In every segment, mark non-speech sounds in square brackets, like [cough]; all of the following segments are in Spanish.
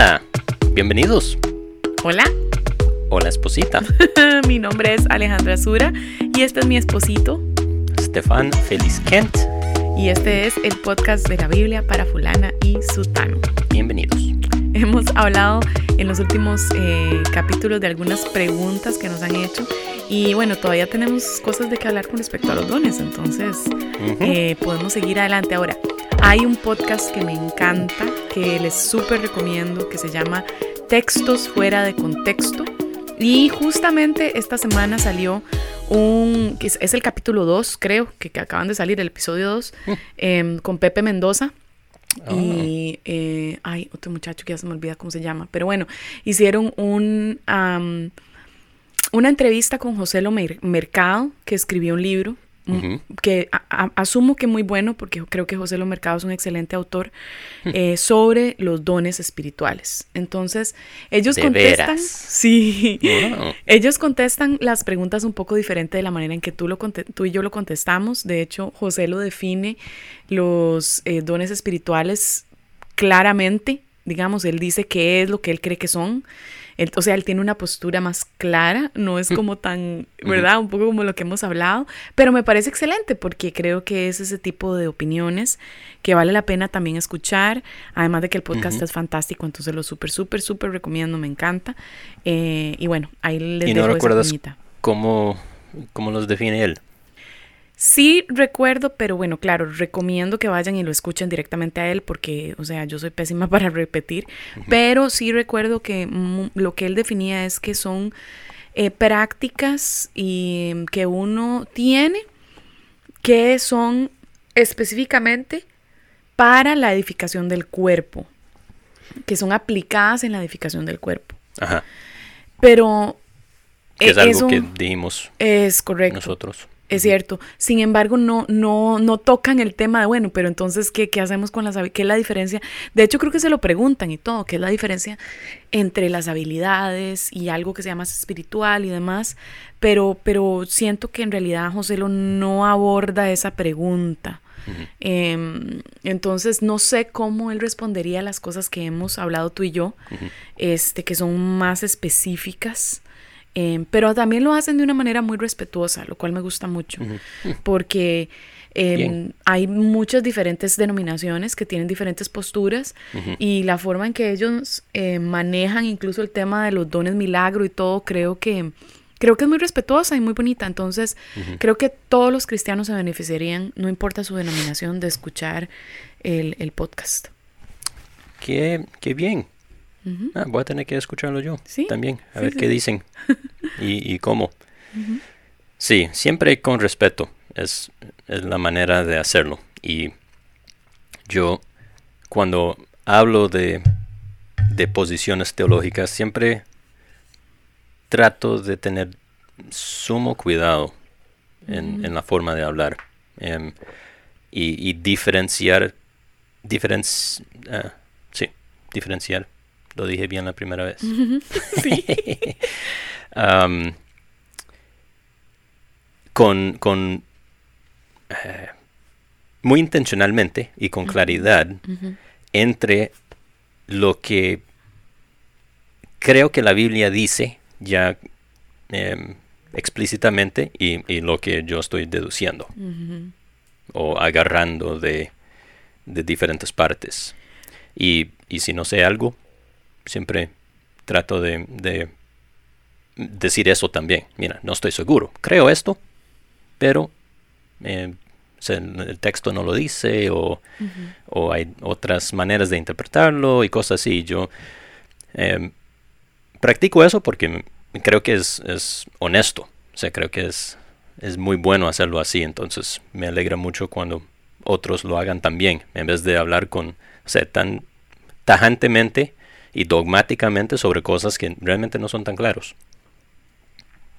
Hola, bienvenidos. Hola, Hola, esposita. [laughs] mi nombre es Alejandra Sura y este es mi esposito Stefan Feliz Kent. y este es el podcast de la Biblia para fulana y sutano. Bienvenidos. Hemos hablado en los últimos eh, capítulos de algunas preguntas que nos han hecho y bueno, todavía tenemos cosas de que hablar con respecto a los dones, entonces eh, podemos seguir adelante. Ahora, hay un podcast que me encanta, que les súper recomiendo, que se llama Textos fuera de contexto. Y justamente esta semana salió un, que es, es el capítulo 2, creo, que, que acaban de salir, el episodio 2, em, con Pepe Mendoza. Y, eh, ay, otro muchacho que ya se me olvida cómo se llama. Pero bueno, hicieron un, una entrevista con José Lo Mer- Mercado, que escribió un libro, que a- a- asumo que muy bueno, porque creo que José Lo Mercado es un excelente autor, eh, sobre los dones espirituales. Entonces, ellos ¿De contestan, veras? sí, Wow. ellos contestan las preguntas un poco diferente de la manera en que tú, lo tú y yo lo contestamos. De hecho, José lo define los eh, dones espirituales claramente. Digamos, él dice qué es lo que él cree que son. Él- o sea, él tiene una postura más clara, no es como tan, ¿verdad? Un poco como lo que hemos hablado, pero me parece excelente porque creo que es ese tipo de opiniones que vale la pena también escuchar, además de que el podcast es fantástico, entonces lo súper, súper, súper recomiendo, me encanta. Eh, y bueno, ahí les ¿Y no dejo recuerdas cómo los define él? Sí recuerdo, pero bueno, claro, recomiendo que vayan y lo escuchen directamente a él porque, o sea, yo soy pésima [laughs] para repetir, pero sí recuerdo que lo que él definía es que son eh, prácticas y mm, que uno tiene que son específicamente para la edificación del cuerpo, que son aplicadas en la edificación del cuerpo. Ajá. Pero Que es algo eso que dijimos es correcto. nosotros. Es cierto. Sin embargo, no, no, no tocan el tema de, bueno, pero entonces, ¿qué, qué hacemos con las habilidades? ¿Qué es la diferencia? De hecho, creo que se lo preguntan y todo, ¿qué es la diferencia entre las habilidades y algo que sea más espiritual y demás? Pero, pero siento que en realidad José lo no aborda esa pregunta. Em, entonces, no sé cómo él respondería a las cosas que hemos hablado tú y yo, este, que son más específicas. Em, pero también lo hacen de una manera muy respetuosa, lo cual me gusta mucho, porque em, hay muchas diferentes denominaciones que tienen diferentes posturas y la forma en que ellos eh, manejan incluso el tema de los dones milagro y todo, creo que creo que es muy respetuosa y muy bonita. Entonces, creo que todos los cristianos se beneficiarían, no importa su denominación, de escuchar el, el podcast. Qué, qué bien. Ah, voy a tener que escucharlo yo Sí, también, a sí, ver sí. qué dicen [laughs] y, y cómo. Sí, siempre con respeto es, es la manera de hacerlo. Y yo, cuando hablo de, de posiciones teológicas, siempre trato de tener sumo cuidado en, en la forma de hablar em, y, y diferenciar, diferenci- ah, sí, diferenciar. Lo dije bien la primera vez. Am, [laughs] con, con eh, muy intencionalmente y con claridad entre lo que creo que la Biblia dice ya em, explícitamente y, y lo que yo estoy deduciendo o agarrando de, de diferentes partes. Y, y si no sé algo, siempre trato de, de decir eso también. Mira, no estoy seguro. Creo esto, pero eh, el texto no lo dice o, o hay otras maneras de interpretarlo y cosas así. Yo eh, practico eso porque creo que es, es honesto. O sea, creo que es, es muy bueno hacerlo así. Entonces me alegra mucho cuando otros lo hagan también, en vez de hablar con, o sea, tan tajantemente y dogmáticamente sobre cosas que realmente no son tan claros.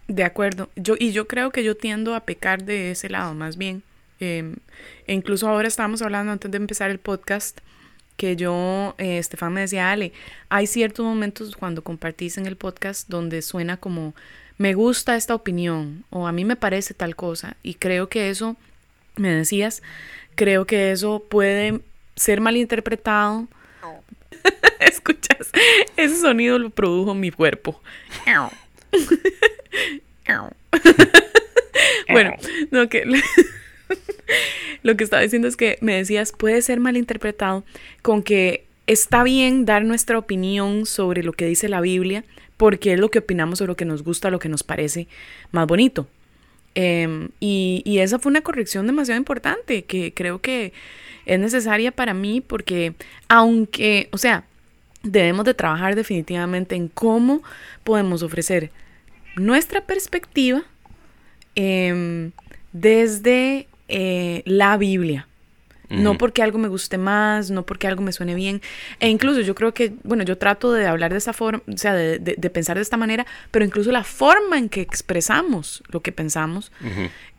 De acuerdo. Yo, y yo creo que yo tiendo a pecar de ese lado, más bien. Em, e incluso ahora estábamos hablando antes de empezar el podcast que yo, eh, Estefan me decía, Ale, hay ciertos momentos cuando compartís en el podcast donde suena como, me gusta esta opinión o a mí me parece tal cosa. Y creo que eso, me decías, creo que eso puede ser malinterpretado. Es [laughs] escuchas, ese sonido lo produjo mi cuerpo. [laughs] [laughs] bueno, no, que lo que estaba diciendo es que me decías, puede ser malinterpretado con que está bien dar nuestra opinión sobre lo que dice la Biblia, porque es lo que opinamos sobre lo que nos gusta, lo que nos parece más bonito. Em, y, y, esa fue una corrección demasiado importante que creo que es necesaria para mí porque aunque, o sea, debemos de trabajar definitivamente en cómo podemos ofrecer nuestra perspectiva em, desde eh, la Biblia. No porque algo me guste más, no porque algo me suene bien. E incluso yo creo que, bueno, yo trato de hablar de esta forma, o sea, de, pensar de esta manera, pero incluso la forma en que expresamos lo que pensamos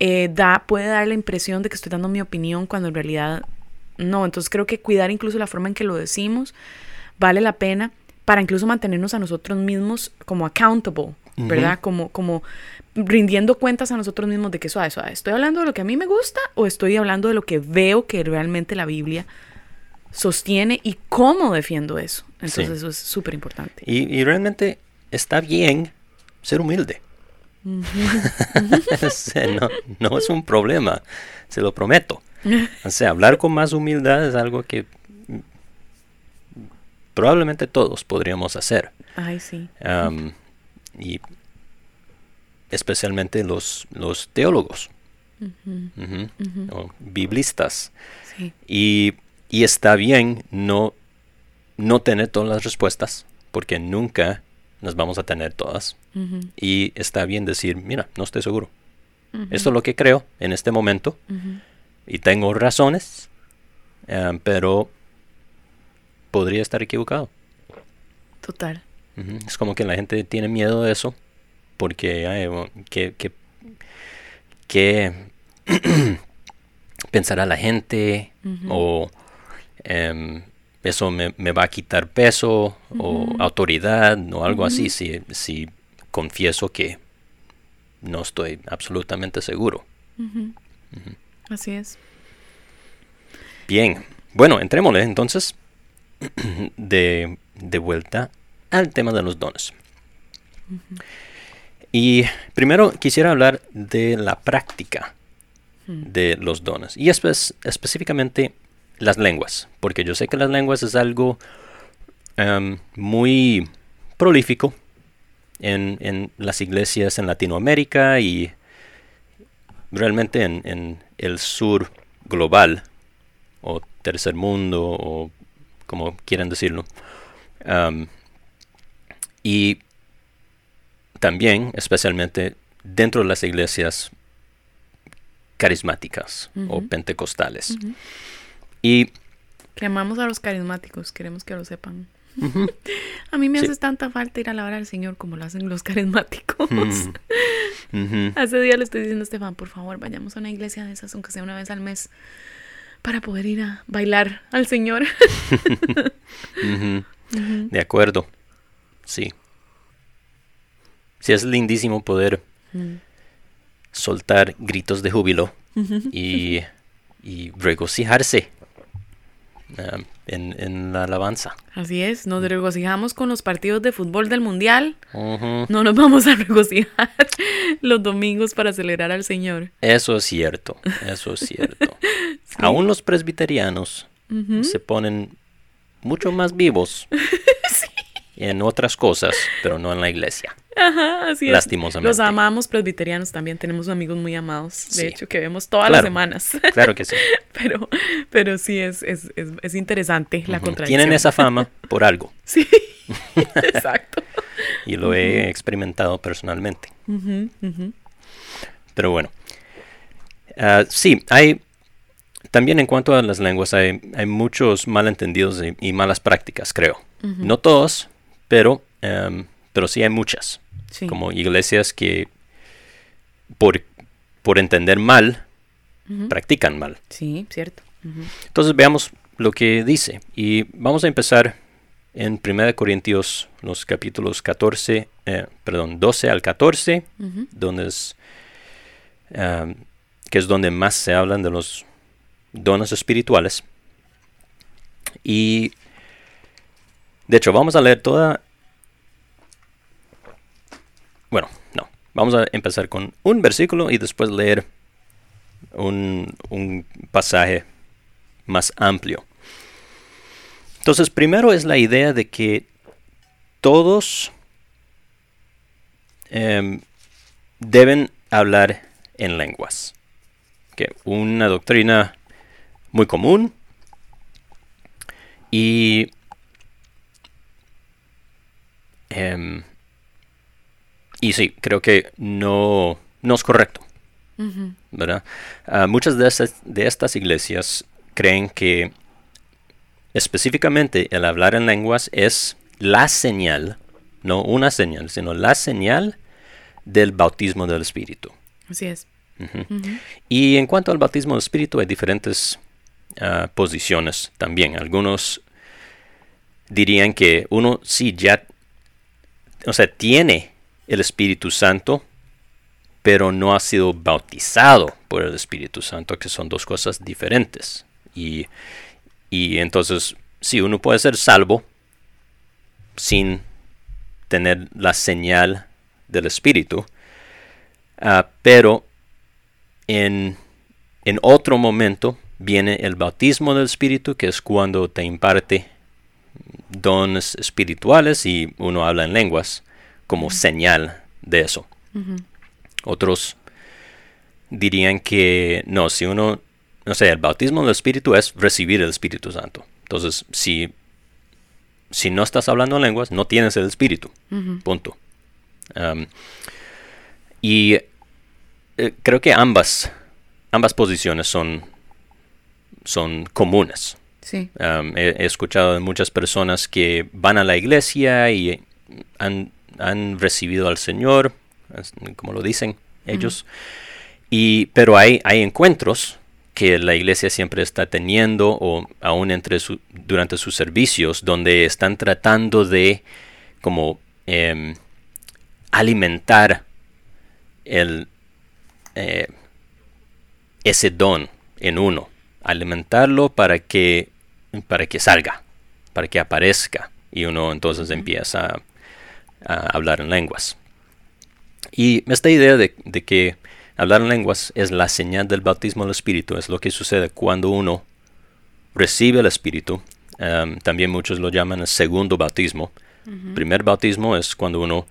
eh, da, puede dar la impresión de que estoy dando mi opinión cuando en realidad no. Entonces creo que cuidar incluso la forma en que lo decimos vale la pena para incluso mantenernos a nosotros mismos como accountable, ¿verdad? Como, como rindiendo cuentas a nosotros mismos de que suave, suave, ¿estoy hablando de lo que a mí me gusta o estoy hablando de lo que veo que realmente la Biblia sostiene y cómo defiendo eso? Entonces eso es súper importante. Y, realmente está bien ser humilde. [laughs] no, no, es un problema, se lo prometo. [laughs] O sea, hablar con más humildad es algo que probablemente todos podríamos hacer. Ay, sí. y especialmente los, los teólogos o biblistas. Y, está bien no, no tener todas las respuestas, porque nunca las vamos a tener todas. Y está bien decir, mira, no estoy seguro. Esto es lo que creo en este momento. Y tengo razones, eh, pero podría estar equivocado. Total. Es como que la gente tiene miedo de eso porque que, que, [clears throat] pensará la gente o em, eso me, va a quitar peso o autoridad o algo así si, si confieso que no estoy absolutamente seguro. Así es. Bien, bueno, entrémosle entonces [clears throat] de, de vuelta al tema de los dones. Y primero quisiera hablar de la práctica hmm. de los dones y específicamente las lenguas, porque yo sé que las lenguas es algo em, muy prolífico en, las iglesias en Latinoamérica y realmente en, el sur global o tercer mundo o como quieran decirlo. Y también, especialmente dentro de las iglesias carismáticas o pentecostales. Y que amamos a los carismáticos, queremos que lo sepan. A mí me hace tanta falta ir a alabar al Señor como lo hacen los carismáticos. [laughs] Hace día le estoy diciendo a Estefan, por favor, vayamos a una iglesia de esas, aunque sea una vez al mes, para poder ir a bailar al Señor. [laughs] De acuerdo. Sí. Sí, es lindísimo poder mm. soltar gritos de júbilo y, regocijarse um, en, la alabanza. Así es, nos regocijamos con los partidos de fútbol del Mundial. No nos vamos a [laughs] regocijar los domingos para celebrar al Señor. Eso es cierto, eso es cierto. [laughs] Aún los presbiterianos se ponen mucho más vivos en otras cosas, pero no en la iglesia. Ajá, así es. Lastimosamente. Los amamos presbiterianos también, tenemos amigos muy amados, de hecho, que vemos todas las semanas. Claro que sí. [laughs] pero, pero sí es, es, es, interesante la contradicción. Tienen esa fama por algo. [laughs] Sí, [laughs] exacto. y lo he experimentado personalmente. Pero bueno. Ah, sí, hay también en cuanto a las lenguas, hay, hay muchos malentendidos y, malas prácticas, creo. No todos, pero, em, pero sí hay muchas. Como iglesias que por, por entender mal, practican mal. Sí, cierto. Entonces veamos lo que dice. Y vamos a empezar en 1 Corintios, los capítulos 14, eh, perdón, 12 al 14, donde es, em, que es donde más se hablan de los dones espirituales. Y De hecho, vamos a leer toda... Bueno, no. Vamos a empezar con un versículo y después leer un, un pasaje más amplio. Entonces, primero es la idea de que todos em, deben hablar en lenguas. Que una doctrina muy común y em, y sí, creo que no, no es correcto. ¿verdad? Ah, muchas de de estas iglesias creen que específicamente el hablar en lenguas es la señal, no una señal, sino la señal del bautismo del Espíritu. Así es. Y en cuanto al bautismo del Espíritu hay diferentes ah, posiciones también. Algunos dirían que uno sí ya, o sea, tiene el Espíritu Santo, pero no ha sido bautizado por el Espíritu Santo, que son dos cosas diferentes. Y, y entonces, sí, uno puede ser salvo sin tener la señal del Espíritu, ah, pero en, en otro momento viene el bautismo del Espíritu, que es cuando te imparte dones espirituales y uno habla en lenguas como señal de eso. Otros dirían que no, si uno, no sé, el bautismo del Espíritu es recibir el Espíritu Santo. Entonces, si, si no estás hablando en lenguas, no tienes el Espíritu. Punto. y eh, creo que ambas, ambas posiciones son, son comunes. He, escuchado de muchas personas que van a la iglesia y han, recibido al Señor, como lo dicen ellos, y, pero hay, hay encuentros que la iglesia siempre está teniendo o aún entre su, durante sus servicios donde están tratando de como em, alimentar el, eh, ese don en uno, alimentarlo para que, para que salga, para que aparezca y uno entonces empieza a, hablar en lenguas. Y esta idea de, que hablar en lenguas es la señal del bautismo del Espíritu, es lo que sucede cuando uno recibe el Espíritu. Em, también muchos lo llaman el segundo bautismo. El primer bautismo es cuando uno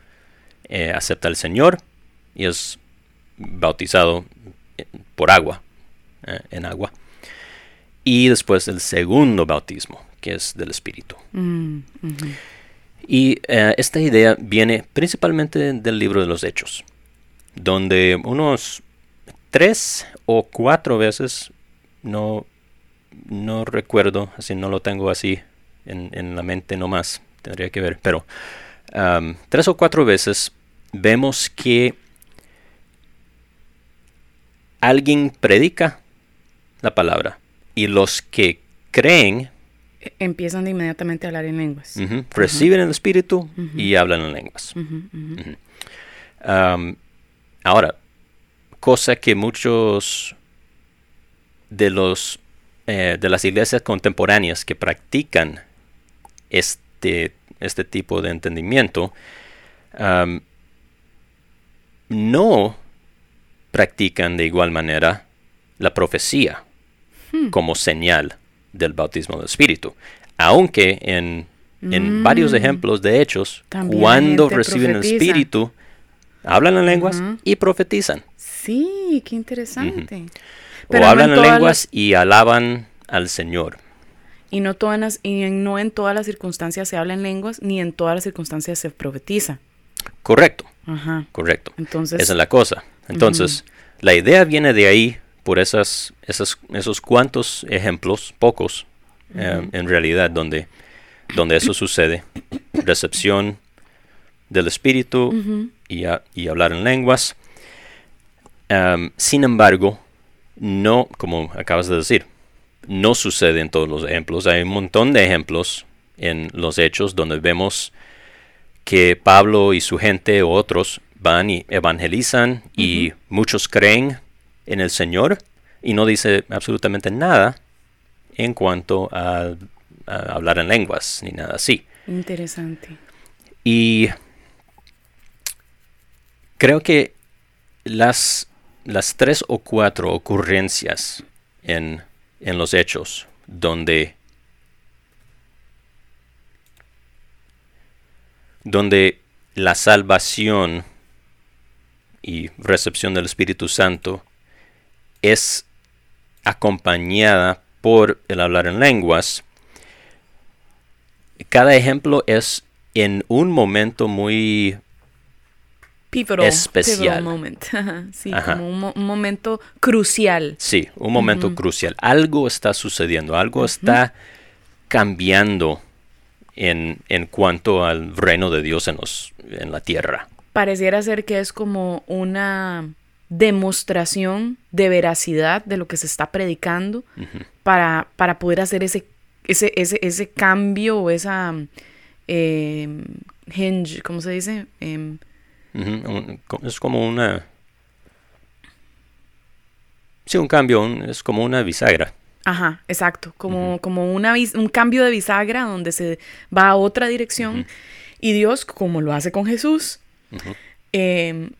eh, acepta al Señor y es bautizado por agua, eh, en agua. Y después el segundo bautismo, que es del Espíritu. Mm, y eh, esta idea viene principalmente del libro de los Hechos, donde unos tres o cuatro veces, no, no recuerdo, así no lo tengo así en, la mente nomás, tendría que ver, pero tres o cuatro veces vemos que alguien predica la palabra y los que creen empiezan de inmediatamente a hablar en lenguas. Reciben el espíritu y hablan en lenguas. ahora, cosa que muchos de los eh, de las iglesias contemporáneas que practican este, este tipo de entendimiento no practican de igual manera la profecía hmm. como señal del bautismo del Espíritu. Aunque en, en mm. varios ejemplos de hechos, cuando reciben el Espíritu, hablan en lenguas y profetizan. Sí, qué interesante. o hablan en, lenguas y alaban al Señor. Y no, todas y no en todas las circunstancias se habla en lenguas, ni en todas las circunstancias se profetiza. Correcto. Correcto. Entonces, Esa es la cosa. Entonces, la idea viene de ahí por esas, esos cuantos ejemplos, pocos eh, en realidad, donde, donde eso sucede. Recepción del espíritu y, y, hablar en lenguas. Em, sin embargo, no, como acabas de decir, no sucede en todos los ejemplos. Hay un montón de ejemplos en los hechos donde vemos que Pablo y su gente o otros van y evangelizan y muchos creen en el Señor y no dice absolutamente nada en cuanto a, hablar en lenguas ni nada así. Interesante. Y creo que las, las tres o cuatro ocurrencias en, en los hechos donde, donde la salvación y recepción del Espíritu Santo es acompañada por el hablar en lenguas, cada ejemplo es en un momento muy especial. moment. [laughs] sí, como un, momento crucial. Sí, un momento crucial. Algo está sucediendo, algo está cambiando en, en, cuanto al reino de Dios en, los, en la tierra. Pareciera ser que es como una demostración de veracidad de lo que se está predicando para, para poder hacer ese, ese, ese, ese cambio o esa eh, hinge, ¿cómo se dice? Em, es como una... Sí, un cambio, es como una bisagra. Ajá, exacto, como, como una, un cambio de bisagra donde se va a otra dirección y Dios, como lo hace con Jesús, em,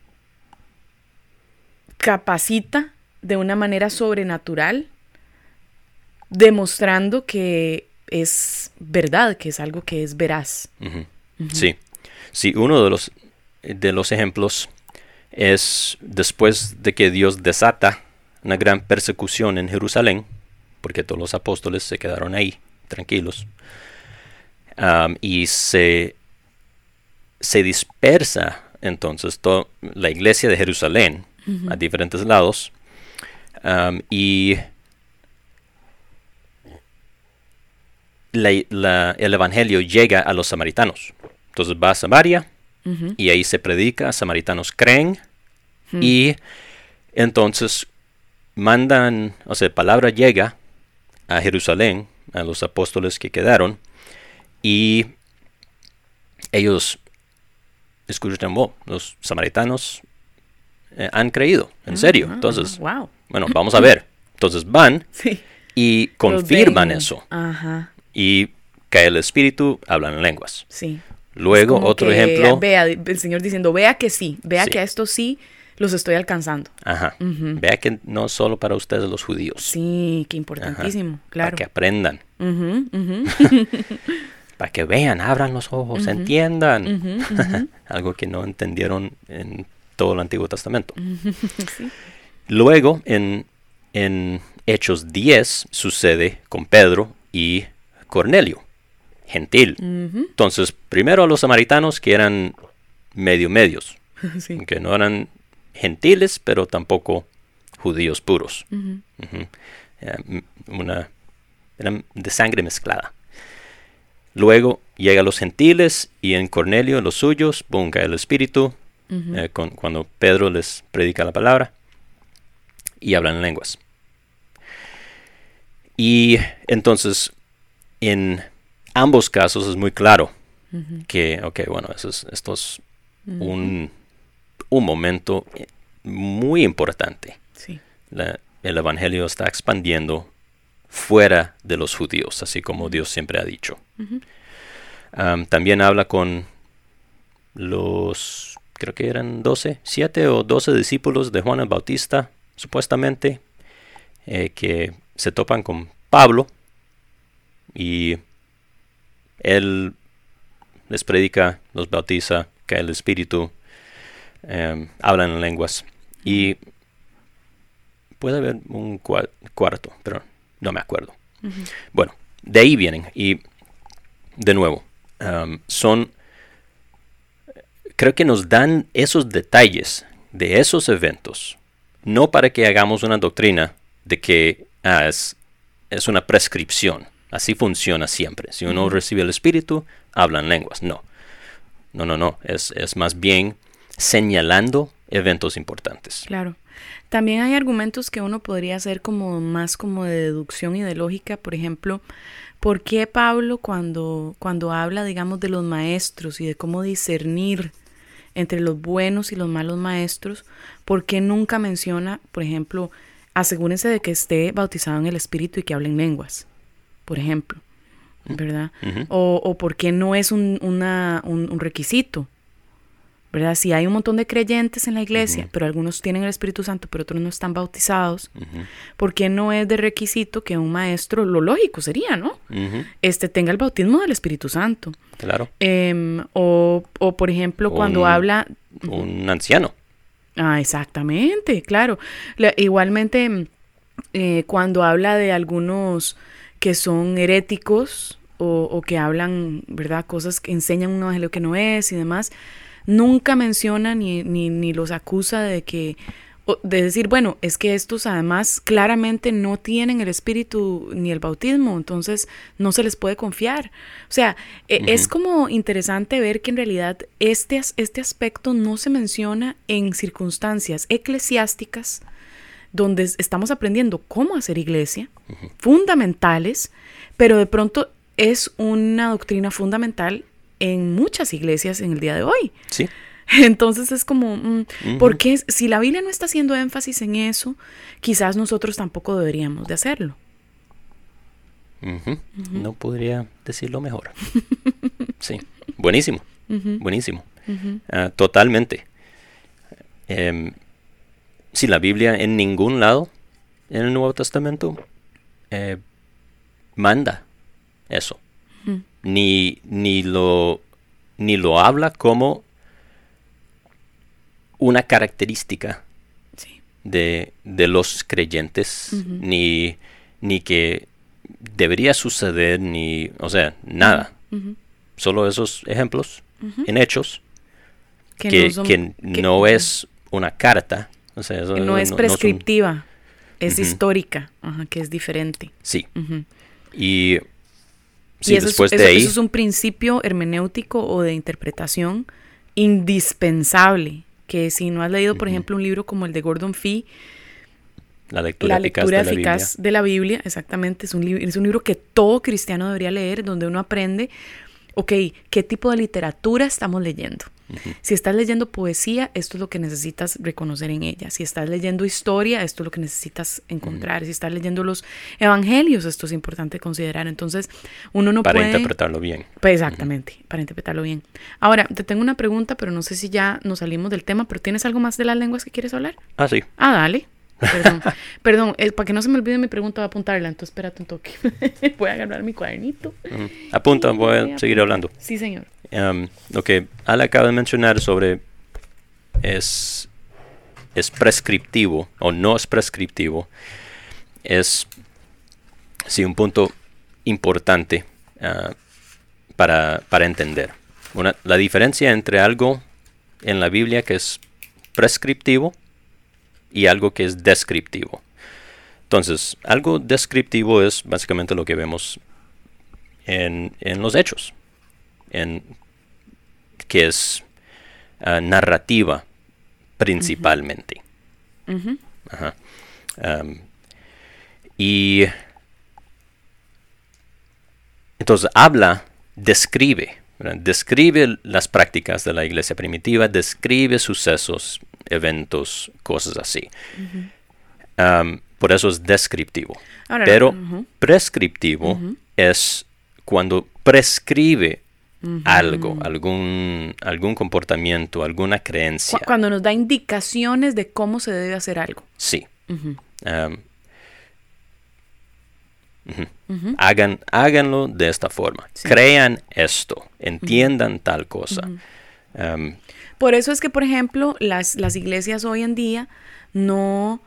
capacita de una manera sobrenatural, demostrando que es verdad, que es algo que es veraz. Sí, sí, uno de los, de los ejemplos es después de que Dios desata una gran persecución en Jerusalén, porque todos los apóstoles se quedaron ahí, tranquilos, y se, se dispersa entonces toda la iglesia de Jerusalén a diferentes lados, y el Evangelio llega a los samaritanos. Entonces va a Samaria y ahí se predica, samaritanos creen y entonces mandan, o sea, palabra llega a Jerusalén, a los apóstoles que quedaron y ellos escuchan, oh, los samaritanos eh, han creído, en serio. Ah, entonces, bueno, [laughs] vamos a ver. Entonces van y confirman eso. Ajá y cae el espíritu, hablan en lenguas. Sí. Luego, otro ejemplo. Vea, el Señor diciendo, vea que sí, vea que a esto sí los estoy alcanzando. Ajá. Vea que no solo para ustedes los judíos. Sí, que importantísimo, claro. Para que aprendan. [laughs] para que vean, abran los ojos, entiendan. [laughs] Algo que no entendieron en todo el Antiguo Testamento. [laughs] Luego, en, en Hechos 10, sucede con Pedro y Cornelio, gentil. Entonces, primero a los samaritanos que eran medio medios, [laughs] que no eran gentiles, pero tampoco judíos puros. Eh, una, eran de sangre mezclada. Luego llega a los gentiles y en Cornelio, los suyos, bunga el Espíritu, eh, cuando Pedro les predica la palabra y hablan lenguas. Y entonces en ambos casos es muy claro que, ok, bueno, eso es, esto es un, momento muy importante. el Evangelio está expandiendo fuera de los judíos, así como Dios siempre ha dicho. también habla con los, creo que eran 12, 7 o 12 discípulos de Juan el Bautista, supuestamente, eh, que se topan con Pablo y él les predica, los bautiza, cae el Espíritu, em, hablan en lenguas y puede haber un cuarto, pero no me acuerdo. Bueno, de ahí vienen y de nuevo, em, son, creo que nos dan esos detalles de esos eventos, no para que hagamos una doctrina de que ah, es, es una prescripción Así funciona siempre. Si uno recibe el Espíritu, hablan lenguas. No. No, no, no. Es, es más bien señalando eventos importantes. Claro. También hay argumentos que uno podría hacer como más como de deducción y de lógica. Por ejemplo, ¿por qué Pablo cuando, cuando habla, digamos, de los maestros y de cómo discernir entre los buenos y los malos maestros, ¿por qué nunca menciona, por ejemplo, asegúrense de que esté bautizado en el Espíritu y que hablen lenguas? por ejemplo. ¿verdad? o, o por qué no es un, una, un, un requisito. ¿Verdad? Si hay un montón de creyentes en la iglesia, pero algunos tienen el Espíritu Santo, pero otros no están bautizados, ¿por qué no es de requisito que un maestro, lo lógico sería, ¿no? Este tenga el bautismo del Espíritu Santo. Claro. Em, o, o, por ejemplo, cuando habla... Un anciano. Ah, exactamente, claro. igualmente, eh, cuando habla de algunos que son heréticos o, o que hablan, ¿verdad? Cosas que enseñan un evangelio que no es y demás, nunca menciona ni, ni, los acusa de que de decir, bueno, es que estos además claramente no tienen el espíritu ni el bautismo, entonces no se les puede confiar. O sea, e, es como interesante ver que en realidad este, este aspecto no se menciona en circunstancias eclesiásticas donde estamos aprendiendo cómo hacer iglesia, fundamentales, pero de pronto es una doctrina fundamental en muchas iglesias en el día de hoy. Sí. [laughs] Entonces es como, mm, porque si la Biblia no está haciendo énfasis en eso, quizás nosotros tampoco deberíamos de hacerlo. No podría decirlo mejor. [laughs] sí, buenísimo, buenísimo. Ah, totalmente. Em, si la Biblia en ningún lado en el Nuevo Testamento eh, manda eso ni, ni, lo, ni lo habla como una característica de, los creyentes, ni, ni que debería suceder, ni, o sea, nada. Solo esos ejemplos en hechos que, no, es una carta. O sea, no es prescriptiva, es histórica, que es diferente. Sí. Y y eso, es, eso es un principio hermenéutico o de interpretación indispensable, que si no has leído, por ejemplo, un libro como el de Gordon Fee, la lectura, eficaz, de, la Biblia, exactamente, es un, es un libro que todo cristiano debería leer, donde uno aprende, ok, ¿qué tipo de literatura estamos leyendo? Si estás leyendo poesía, esto es lo que necesitas reconocer en ella. Si estás leyendo historia, esto es lo que necesitas encontrar. Si estás leyendo los evangelios, esto es importante considerar. Entonces, uno no puede... Para interpretarlo bien. Pues exactamente, para interpretarlo bien. Ahora, te tengo una pregunta, pero no sé si ya nos salimos del tema, pero ¿tienes algo más de las lenguas que quieres hablar? Ah, sí. Ah, dale. Perdón, [laughs] perdón eh, para que no se me olvide mi pregunta, voy a apuntarla, entonces espérate un toque. [laughs] voy a agarrar mi cuadernito. Apunta, voy a seguir hablando. Sí, señor. Um, lo que Al acaba de mencionar sobre es, es prescriptivo o no es prescriptivo es sí un punto importante uh, para, para, entender. La diferencia entre algo en la Biblia que es prescriptivo y algo que es descriptivo. Entonces, algo descriptivo es básicamente lo que vemos en, en los hechos, en, que es ah, narrativa principalmente. y entonces habla, describe, describe las prácticas de la iglesia primitiva, describe sucesos, eventos, cosas así. por eso es descriptivo. Pero prescriptivo es cuando prescribe algo, algún, algún comportamiento, alguna creencia. Cuando nos da indicaciones de cómo se debe hacer algo. Sí. Hagan, háganlo de esta forma. Crean esto. Entiendan tal cosa. por eso es que, por ejemplo, las, las iglesias hoy en día no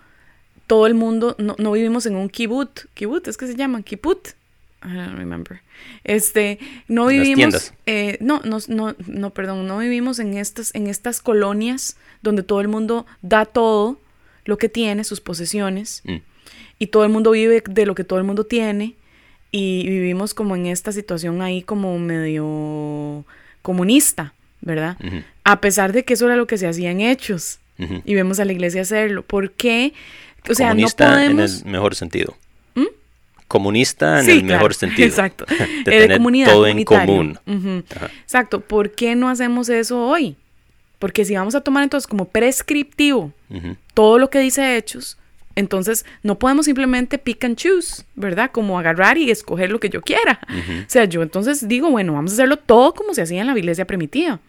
todo el mundo, no, no vivimos en un kibbutz. Kibbutz es que se llaman kibbutz I don't remember. Este, no vivimos, eh, no, no, no, no, perdón, no vivimos en estas, en estas colonias donde todo el mundo da todo lo que tiene, sus posesiones, mm. y todo el mundo vive de lo que todo el mundo tiene, y vivimos como en esta situación ahí como medio comunista, ¿verdad? A pesar de que eso era lo que se hacía en hechos, y vemos a la iglesia hacerlo. ¿Por qué? O sea, no podemos... en el mejor sentido comunista en el mejor [laughs] sentido. Exacto. [laughs] de tener todo en común. Exacto. ¿Por qué no hacemos eso hoy? Porque si vamos a tomar entonces como prescriptivo todo lo que dice Hechos, Entonces, no podemos simplemente pick and choose, ¿verdad? Como agarrar y escoger lo que yo quiera. O sea, yo entonces digo, bueno, vamos a hacerlo todo como se hacía en la iglesia primitiva,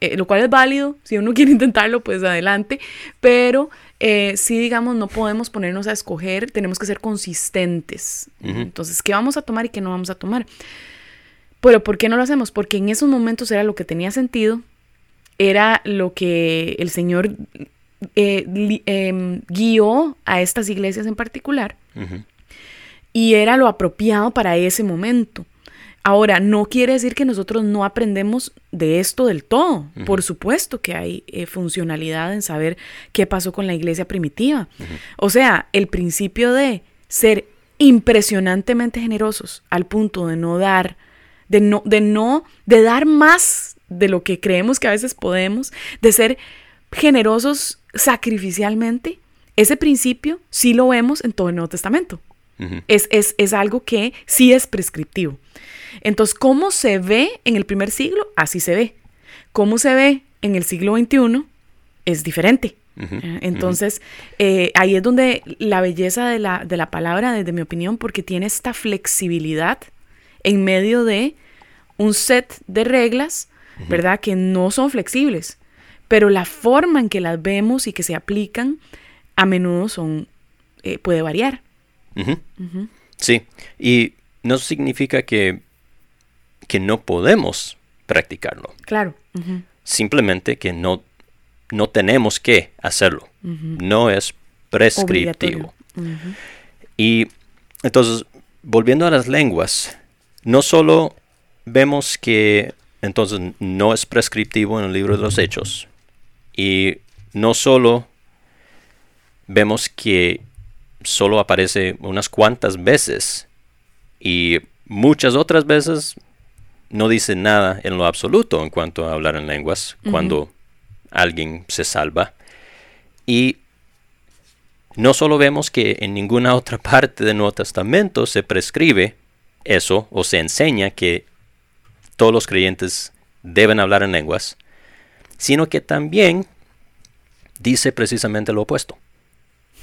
eh, lo cual es válido. Si uno [laughs] quiere intentarlo, pues adelante. Pero eh, sí, digamos, no podemos ponernos a escoger, tenemos que ser consistentes. Entonces, ¿qué vamos a tomar y qué no vamos a tomar? Pero ¿por qué no lo hacemos? Porque en esos momentos era lo que tenía sentido, era lo que el Señor eh, em, guió a estas iglesias en particular y era lo apropiado para ese momento. Ahora, no quiere decir que nosotros no aprendemos de esto del todo. Por supuesto que hay eh, funcionalidad en saber qué pasó con la iglesia primitiva. O sea, el principio de ser impresionantemente generosos al punto de no dar, de no, de no, de dar más de lo que creemos que a veces podemos, de ser generosos sacrificialmente, ese principio sí lo vemos en todo el Nuevo Testamento. Es, es, algo que sí es prescriptivo. Entonces, ¿cómo se ve en el primer siglo? Así se ve. ¿Cómo se ve en el siglo XXI? Es diferente. Eh, entonces, eh, ahí es donde la belleza de la, de la palabra, desde mi opinión, porque tiene esta flexibilidad en medio de un set de reglas, ¿verdad? Que no son flexibles pero la forma en que las vemos y que se aplican a menudo son eh, puede variar. Sí, y no significa que, que no podemos practicarlo. Claro. Simplemente que no, no tenemos que hacerlo. No es prescriptivo. Y entonces, volviendo a las lenguas, no solo vemos que entonces no es prescriptivo en el libro de los hechos, y no solo vemos que solo aparece unas cuantas veces y muchas otras veces no dice nada en lo absoluto en cuanto a hablar en lenguas cuando alguien se salva. Y no solo vemos que en ninguna otra parte del Nuevo Testamento se prescribe eso o se enseña que todos los creyentes deben hablar en lenguas, sino que también dice precisamente lo opuesto.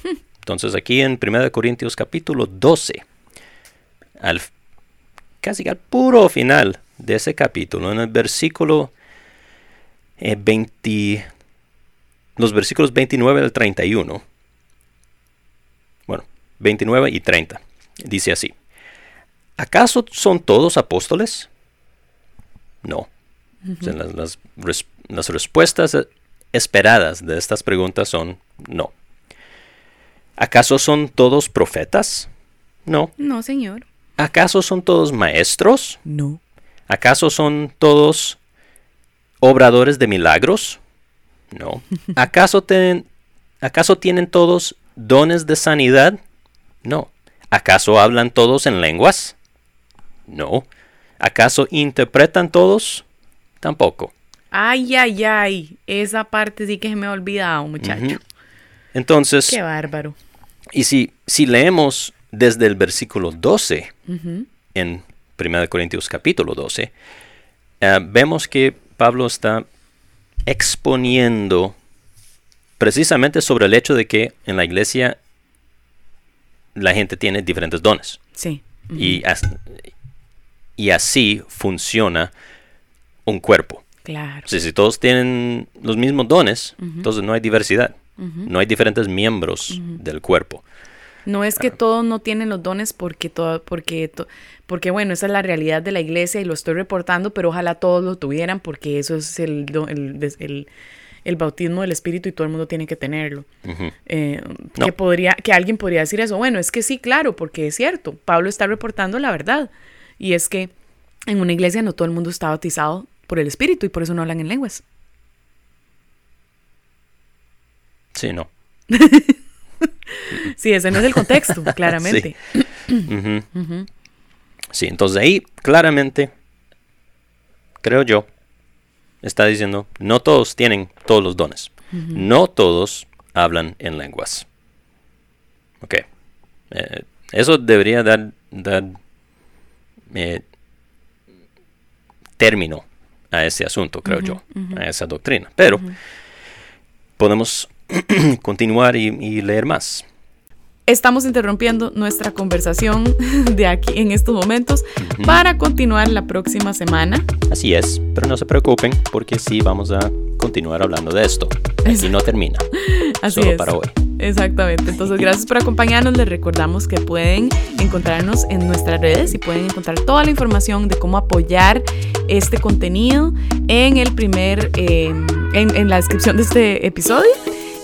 [laughs] Entonces aquí en 1 Corintios capítulo 12, al, casi al puro final de ese capítulo, en el versículo 20, eh, los versículos 29 al 31, bueno, 29 y 30, dice así, ¿acaso son todos apóstoles? No. las, las respuestas esperadas de estas preguntas son no. ¿Acaso son todos profetas? No. No, Señor. ¿Acaso son todos maestros? No. ¿Acaso son todos obradores de milagros? No. [laughs] ¿Acaso, ¿Acaso tienen todos dones de sanidad? No. ¿Acaso hablan todos en lenguas? No. ¿Acaso interpretan todos? Tampoco. Ay, ay, ay. Esa parte sí que se me ha olvidado, muchacho. Entonces. Qué bárbaro. Y si, si leemos desde el versículo 12 en 1 Corintios capítulo 12, eh, vemos que Pablo está exponiendo precisamente sobre el hecho de que en la iglesia la gente tiene diferentes dones. Sí. y, y así funciona un cuerpo. Claro. si todos tienen los mismos dones, entonces no hay diversidad. No hay diferentes miembros del cuerpo. No es que todos no tienen los dones porque todo, porque porque bueno, esa es la realidad de la iglesia y lo estoy reportando, pero ojalá todos lo tuvieran porque eso es el, el, bautismo del Espíritu y todo el mundo tiene que tenerlo. Eh, que podría, que alguien podría decir eso. Bueno, es que sí, claro, porque es cierto. Pablo está reportando la verdad y es que en una iglesia no todo el mundo está bautizado por el Espíritu y por eso no hablan en lenguas. Sí, no. [laughs] sí, ese no es el contexto, [laughs] claramente. Sí. entonces ahí claramente, creo yo, está diciendo, no todos tienen todos los dones. No todos hablan en lenguas. Ok. Eh, eso debería dar, dar eh, término a ese asunto, creo yo, a esa doctrina. Pero podemos [clears throat] continuar y, leer más. estamos interrumpiendo nuestra conversación [laughs] de aquí en estos momentos para continuar la próxima semana. Así es, pero no se preocupen porque sí vamos a continuar hablando de esto. Así no termina. [laughs] Así solo es. para hoy. Exactamente. Entonces, gracias por acompañarnos. Les recordamos que pueden encontrarnos en nuestras redes y pueden encontrar toda la información de cómo apoyar este contenido en el primer, eh, en, en la descripción de este episodio.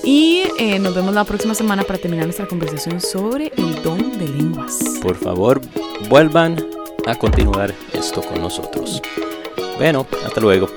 Y eh, nos vemos la próxima semana para terminar nuestra conversación sobre el don de lenguas. Por favor, vuelvan a continuar esto con nosotros. Bueno, hasta luego.